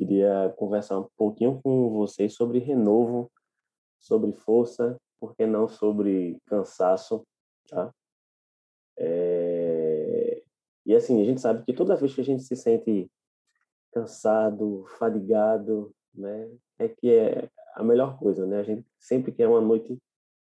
Queria conversar um pouquinho com vocês sobre renovo, sobre força, por que não sobre cansaço, tá? É... E assim, a gente sabe que toda vez que a gente se sente cansado, fadigado, né, é que é a melhor coisa, né? A gente sempre quer uma noite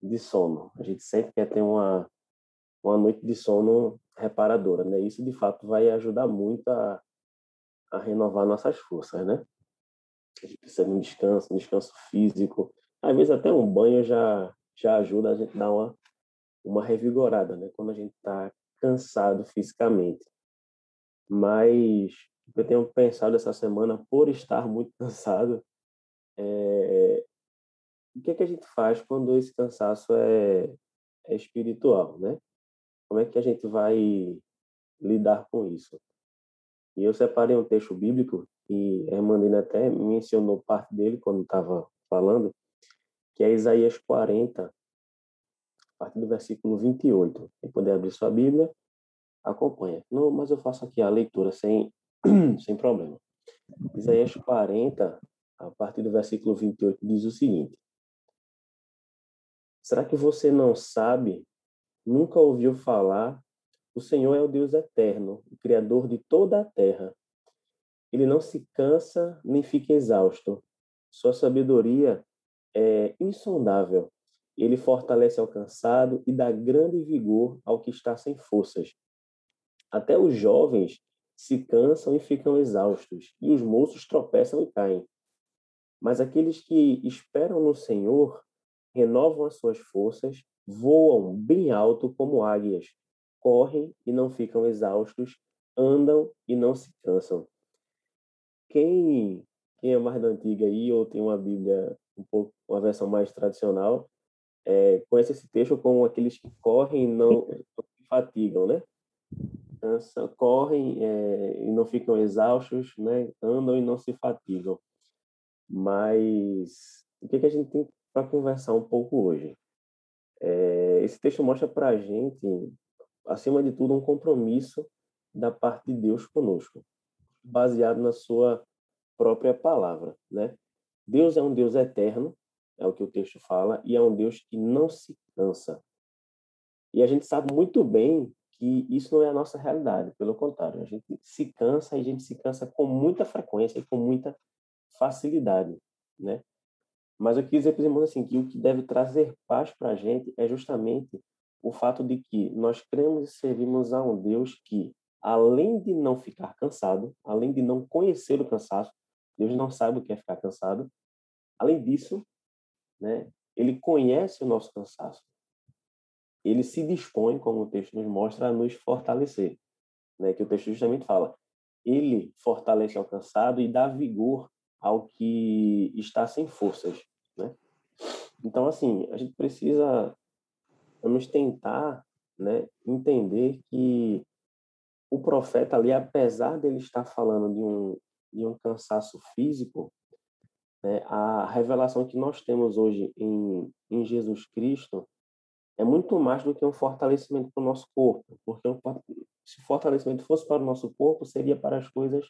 de sono, a gente sempre quer ter uma uma noite de sono reparadora, né? Isso de fato vai ajudar muito a, a renovar nossas forças, né? A gente precisa de um descanso, um descanso físico. Às vezes até um banho já já ajuda a gente a dar uma uma revigorada, né? Quando a gente está cansado fisicamente. Mas eu tenho pensado essa semana, por estar muito cansado, é... o que é que a gente faz quando esse cansaço é, é espiritual, né? Como é que a gente vai lidar com isso? E eu separei um texto bíblico e a Hermandina até mencionou parte dele quando estava falando, que é Isaías 40, a partir do versículo 28. Quem puder abrir sua Bíblia, acompanha. Não, mas eu faço aqui a leitura sem, sem problema. Isaías 40, a partir do versículo 28, diz o seguinte: Será que você não sabe nunca ouviu falar, o Senhor é o Deus eterno, o Criador de toda a terra. Ele não se cansa nem fica exausto. Sua sabedoria é insondável. Ele fortalece ao cansado e dá grande vigor ao que está sem forças. Até os jovens se cansam e ficam exaustos, e os moços tropeçam e caem. Mas aqueles que esperam no Senhor renovam as suas forças, voam bem alto como águias, correm e não ficam exaustos, andam e não se cansam. Quem, quem é mais da antiga aí ou tem uma Bíblia um pouco uma versão mais tradicional, é, conhece esse texto como aqueles que correm e não, se fatigam, né? Cansa, correm é, e não ficam exaustos, né? Andam e não se fatigam. Mas o que, que a gente tem para conversar um pouco hoje? É, esse texto mostra para a gente, acima de tudo, um compromisso da parte de Deus conosco, baseado na sua própria palavra, né? Deus é um Deus eterno, é o que o texto fala, e é um Deus que não se cansa. E a gente sabe muito bem que isso não é a nossa realidade, pelo contrário, a gente se cansa e a gente se cansa com muita frequência e com muita facilidade, né? Mas eu quis dizer para os irmãos assim, que o que deve trazer paz para a gente é justamente o fato de que nós cremos e servimos a um Deus que, além de não ficar cansado, além de não conhecer o cansaço, Deus não sabe o que é ficar cansado. Além disso, né, ele conhece o nosso cansaço. Ele se dispõe, como o texto nos mostra, a nos fortalecer. Né, que o texto justamente fala. Ele fortalece o cansado e dá vigor ao que está sem forças. Né? Então, assim, a gente precisa vamos tentar né, entender que o profeta ali, apesar dele estar falando de um, de um cansaço físico, né, a revelação que nós temos hoje em, em Jesus Cristo é muito mais do que um fortalecimento para o nosso corpo, porque se o fortalecimento fosse para o nosso corpo, seria para as coisas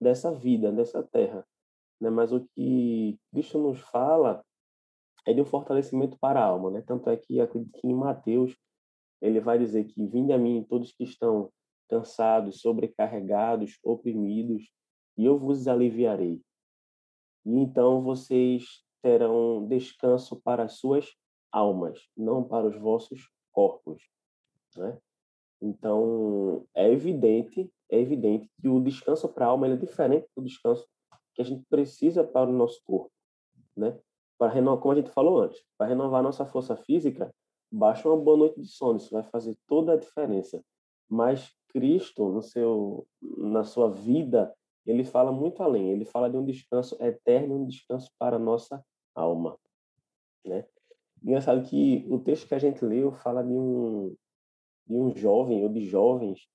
dessa vida, dessa terra. Né? Mas o que Cristo nos fala é de um fortalecimento para a alma, né? Tanto é que acredito que em Mateus ele vai dizer que vinde a mim todos que estão cansados, sobrecarregados, oprimidos, e eu vos aliviarei. E então vocês terão descanso para as suas almas, não para os vossos corpos, né? Então, é evidente, é evidente que o descanso para a alma é diferente do descanso que a gente precisa para o nosso corpo, né? Para renovar, como a gente falou antes, para renovar nossa força física, basta uma boa noite de sono, isso vai fazer toda a diferença. Mas Cristo, no seu, na sua vida, ele fala muito além. Ele fala de um descanso eterno, um descanso para a nossa alma, né? Engraçado que o texto que a gente leu fala de um de um jovem ou de jovens,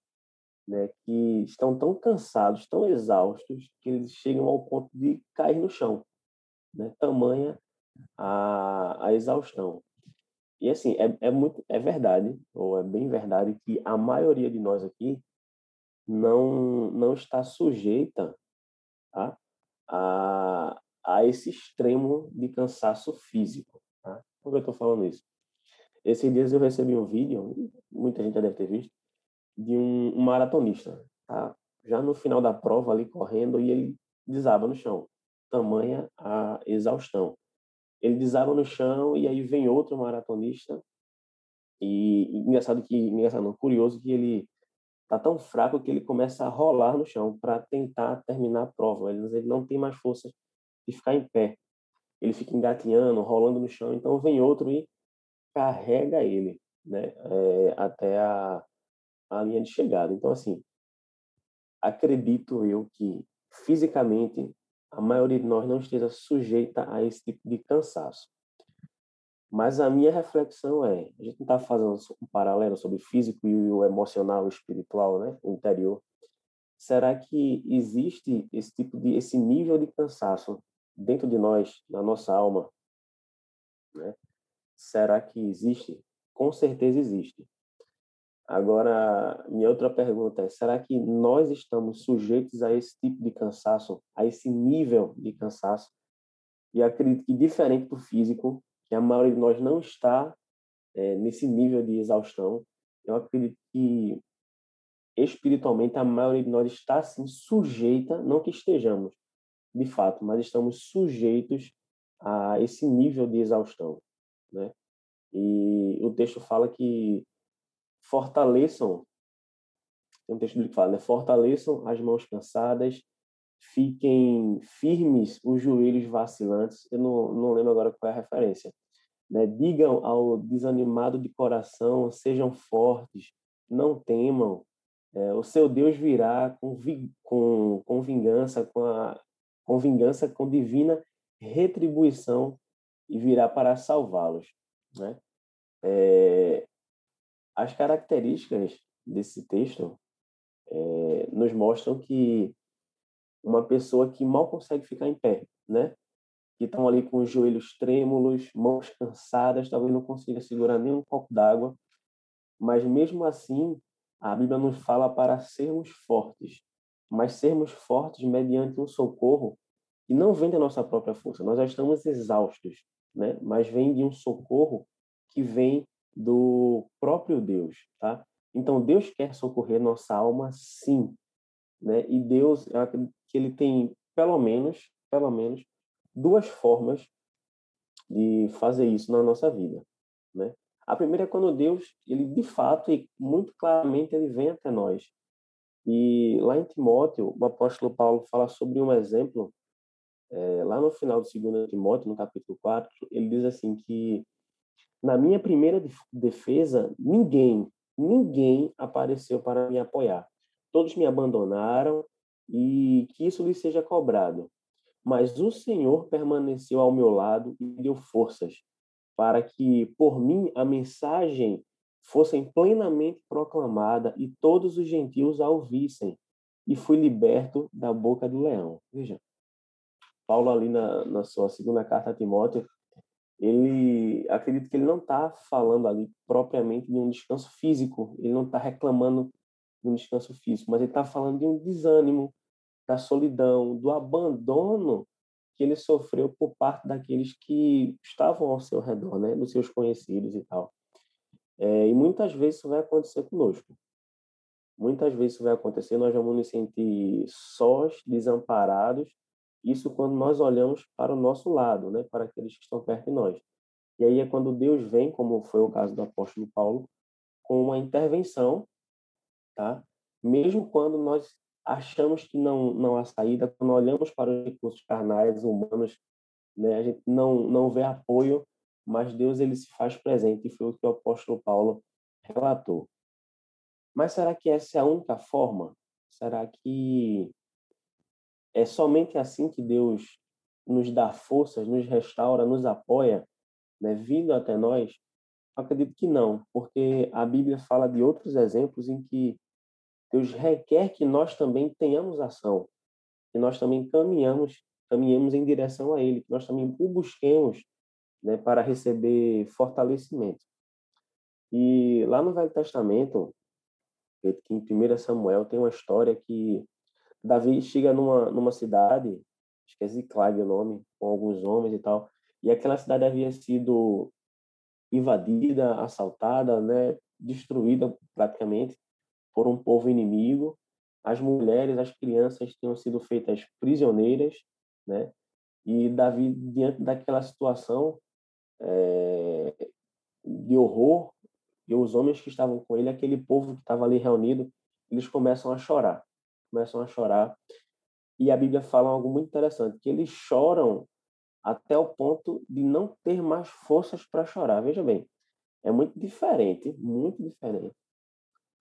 né, que estão tão cansados, tão exaustos que eles chegam ao ponto de cair no chão, né? Tamanha a, exaustão. E assim, é, é muito é verdade, ou é bem verdade que a maioria de nós aqui não não está sujeita tá? a, a esse extremo de cansaço físico. Tá? Por que eu estou falando isso? Esses dias eu recebi um vídeo, muita gente já deve ter visto, de um, um maratonista, tá? já no final da prova ali correndo e ele desaba no chão, tamanha a exaustão. Ele desaba no chão e aí vem outro maratonista e, engraçado que engraçado não, curioso que ele tá tão fraco que ele começa a rolar no chão para tentar terminar a prova. Ele, ele não tem mais força de ficar em pé. Ele fica engatinhando, rolando no chão. Então vem outro e carrega ele, né, é, até a, a linha de chegada. Então assim, acredito eu que fisicamente a maioria de nós não esteja sujeita a esse tipo de cansaço. Mas a minha reflexão é, a gente não está fazendo um paralelo sobre o físico e o emocional, o espiritual, né, o interior. Será que existe esse tipo de esse nível de cansaço dentro de nós, na nossa alma, né? Será que existe? Com certeza existe. Agora, minha outra pergunta é: será que nós estamos sujeitos a esse tipo de cansaço, a esse nível de cansaço? E acredito que, diferente do físico, que a maioria de nós não está é, nesse nível de exaustão. Eu acredito que espiritualmente a maioria de nós está assim sujeita, não que estejamos, de fato, mas estamos sujeitos a esse nível de exaustão, né? E o texto fala que fortaleçam, tem um texto que fala, né? Fortaleçam as mãos cansadas, fiquem firmes os joelhos vacilantes. Eu não, não lembro agora qual é a referência. Né? Digam ao desanimado de coração, sejam fortes, não temam. É, o seu Deus virá com, vi, com, com vingança, com, a, com vingança, com divina retribuição e virá para salvá-los. Né? É, as características desse texto é, nos mostram que uma pessoa que mal consegue ficar em pé, né? Que estão ali com os joelhos trêmulos, mãos cansadas, talvez não consiga segurar nem um copo d'água, mas mesmo assim, a Bíblia nos fala para sermos fortes, mas sermos fortes mediante um socorro que não vem da nossa própria força. Nós já estamos exaustos, né? Mas vem de um socorro que vem do próprio Deus, tá? Então Deus quer socorrer nossa alma, sim, né? E Deus, que ele tem pelo menos, pelo menos duas formas de fazer isso na nossa vida, né? A primeira é quando Deus, ele de fato e muito claramente ele vem até nós. E lá em Timóteo, o apóstolo Paulo fala sobre um exemplo, é, lá no final do segundo Timóteo, no capítulo 4, ele diz assim que na minha primeira defesa, ninguém, ninguém apareceu para me apoiar todos me abandonaram e que isso lhe seja cobrado. Mas o Senhor permaneceu ao meu lado e deu forças para que por mim a mensagem fosse plenamente proclamada e todos os gentios a ouvissem. E fui liberto da boca do leão. Veja, Paulo ali na, na sua segunda carta a Timóteo, ele acredito que ele não está falando ali propriamente de um descanso físico, ele não está reclamando um descanso físico, mas ele está falando de um desânimo, da solidão, do abandono que ele sofreu por parte daqueles que estavam ao seu redor, né, dos seus conhecidos e tal. É, e muitas vezes isso vai acontecer conosco. Muitas vezes isso vai acontecer, nós vamos nos sentir sós, desamparados, isso quando nós olhamos para o nosso lado, né, para aqueles que estão perto de nós. E aí é quando Deus vem, como foi o caso do apóstolo Paulo, com uma intervenção tá? Mesmo quando nós achamos que não não há saída, quando olhamos para os recursos carnais humanos, né, a gente não não vê apoio, mas Deus ele se faz presente e foi o que o apóstolo Paulo relatou. Mas será que essa é a única forma? Será que é somente assim que Deus nos dá forças, nos restaura, nos apoia, né, vindo até nós? acredito que não, porque a Bíblia fala de outros exemplos em que Deus requer que nós também tenhamos ação, que nós também caminhamos, caminhemos em direção a Ele, que nós também o busquemos né, para receber fortalecimento. E lá no Velho Testamento, em 1 Samuel, tem uma história que Davi chega numa, numa cidade acho que é o nome, com alguns homens e tal. E aquela cidade havia sido invadida, assaltada, né, destruída praticamente por um povo inimigo. As mulheres, as crianças tinham sido feitas prisioneiras, né? E Davi, diante daquela situação é, de horror, e os homens que estavam com ele, aquele povo que estava ali reunido, eles começam a chorar, começam a chorar. E a Bíblia fala algo muito interessante, que eles choram até o ponto de não ter mais forças para chorar. Veja bem, é muito diferente, muito diferente.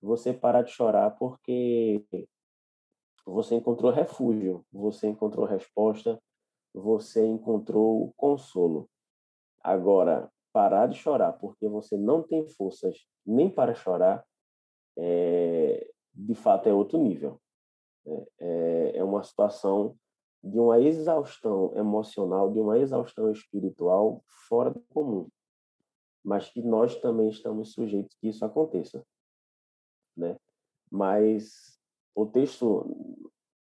Você parar de chorar porque você encontrou refúgio, você encontrou resposta, você encontrou consolo. Agora, parar de chorar porque você não tem forças nem para chorar, é, de fato é outro nível. É, é, é uma situação de uma exaustão emocional, de uma exaustão espiritual fora do comum, mas que nós também estamos sujeitos que isso aconteça, né? Mas o texto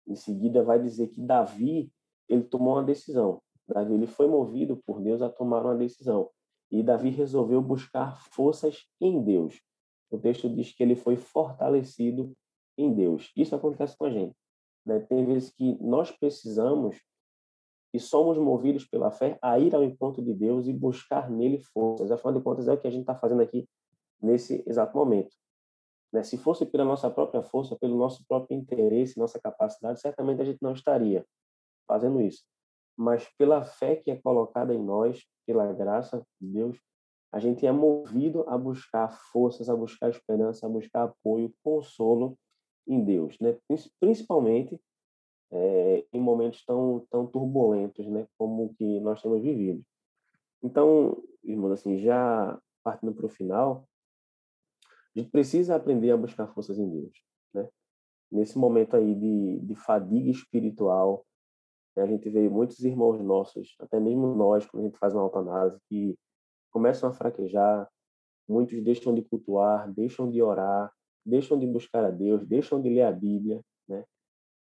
em seguida vai dizer que Davi ele tomou uma decisão. Davi ele foi movido por Deus a tomar uma decisão. E Davi resolveu buscar forças em Deus. O texto diz que ele foi fortalecido em Deus. Isso acontece com a gente. Né? Tem vezes que nós precisamos e somos movidos pela fé a ir ao encontro de Deus e buscar nele forças. Afinal de contas, é o que a gente está fazendo aqui nesse exato momento. Né? Se fosse pela nossa própria força, pelo nosso próprio interesse, nossa capacidade, certamente a gente não estaria fazendo isso mas pela fé que é colocada em nós, pela graça de Deus, a gente é movido a buscar forças, a buscar esperança, a buscar apoio, consolo em Deus, né? Principalmente é, em momentos tão tão turbulentos, né? Como o que nós temos vivido. Então, irmãos, assim, já partindo para o final, a gente precisa aprender a buscar forças em Deus, né? Nesse momento aí de, de fadiga espiritual, a gente vê muitos irmãos nossos, até mesmo nós, quando a gente faz uma autoanálise, que começam a fraquejar, muitos deixam de cultuar, deixam de orar, deixam de buscar a Deus, deixam de ler a Bíblia, né?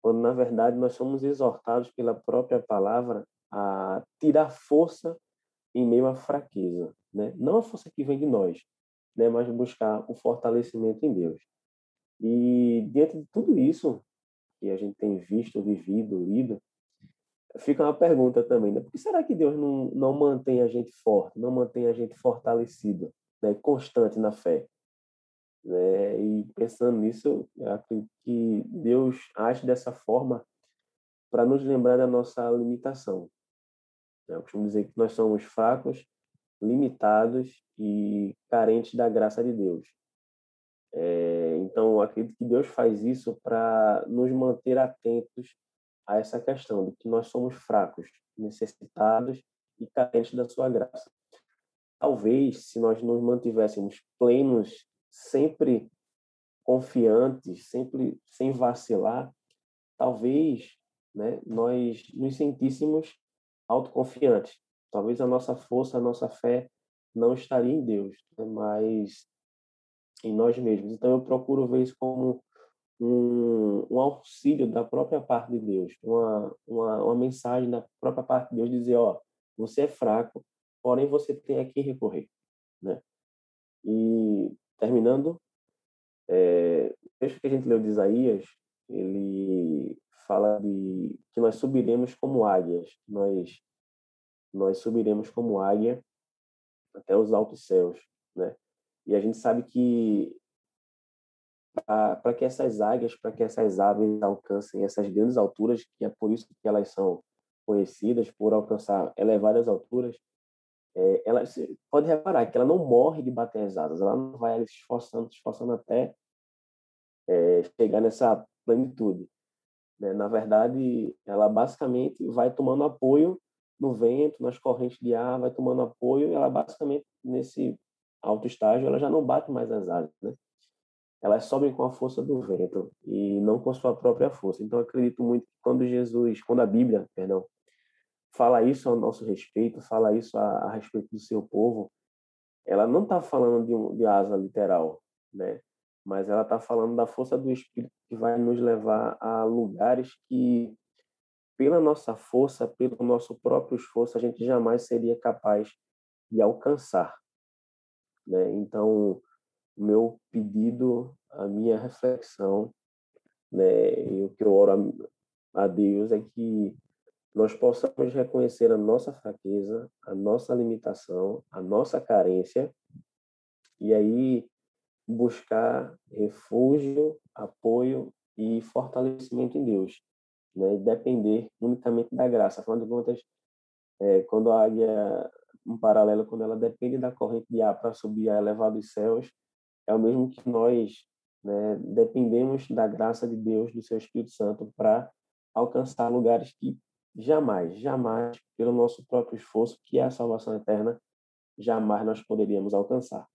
Quando na verdade nós somos exortados pela própria palavra a tirar força em meio à fraqueza, né? Não a força que vem de nós, né, mas buscar o fortalecimento em Deus. E diante de tudo isso que a gente tem visto, vivido, lido, fica uma pergunta também, né? Por que será que Deus não, não mantém a gente forte, não mantém a gente fortalecido, né? constante na fé? Né? E pensando nisso, eu acredito que Deus age dessa forma para nos lembrar da nossa limitação. Eu costumo dizer que nós somos fracos, limitados e carentes da graça de Deus. É, então, acredito que Deus faz isso para nos manter atentos a essa questão de que nós somos fracos, necessitados e carentes da sua graça. Talvez, se nós nos mantivéssemos plenos, sempre confiantes, sempre sem vacilar, talvez né, nós nos sentíssemos autoconfiantes. Talvez a nossa força, a nossa fé não estaria em Deus, né, mas em nós mesmos. Então eu procuro ver isso como um, um, auxílio da própria parte de Deus, uma, uma, uma mensagem da própria parte de Deus dizer, ó, você é fraco, porém você tem a quem recorrer, né? E terminando, é, o texto que a gente leu de Isaías, ele fala de que nós subiremos como águias, nós nós subiremos como águia até os altos céus, né? E a gente sabe que para que essas águias, para que essas aves alcancem essas grandes alturas, que é por isso que elas são conhecidas por alcançar elevadas alturas, é, ela pode reparar que ela não morre de bater as asas, ela não vai se esforçando, se esforçando até é, chegar nessa plenitude. Né? Na verdade, ela basicamente vai tomando apoio no vento, nas correntes de ar, vai tomando apoio, e ela basicamente nesse alto estágio ela já não bate mais as asas, né? elas sobem com a força do vento e não com a sua própria força. Então, acredito muito que quando Jesus, quando a Bíblia, perdão, fala isso ao nosso respeito, fala isso a, a respeito do seu povo, ela não está falando de, de asa literal, né? Mas ela está falando da força do Espírito que vai nos levar a lugares que pela nossa força, pelo nosso próprio esforço, a gente jamais seria capaz de alcançar. Né? Então, meu pedido, a minha reflexão, né, e o que eu oro a, a Deus é que nós possamos reconhecer a nossa fraqueza, a nossa limitação, a nossa carência, e aí buscar refúgio, apoio e fortalecimento em Deus, né? depender unicamente da graça. Afinal de contas, é, quando a águia, um paralelo, quando ela depende da corrente de ar para subir a elevados céus, é o mesmo que nós né, dependemos da graça de Deus, do seu Espírito Santo, para alcançar lugares que jamais, jamais, pelo nosso próprio esforço, que é a salvação eterna, jamais nós poderíamos alcançar.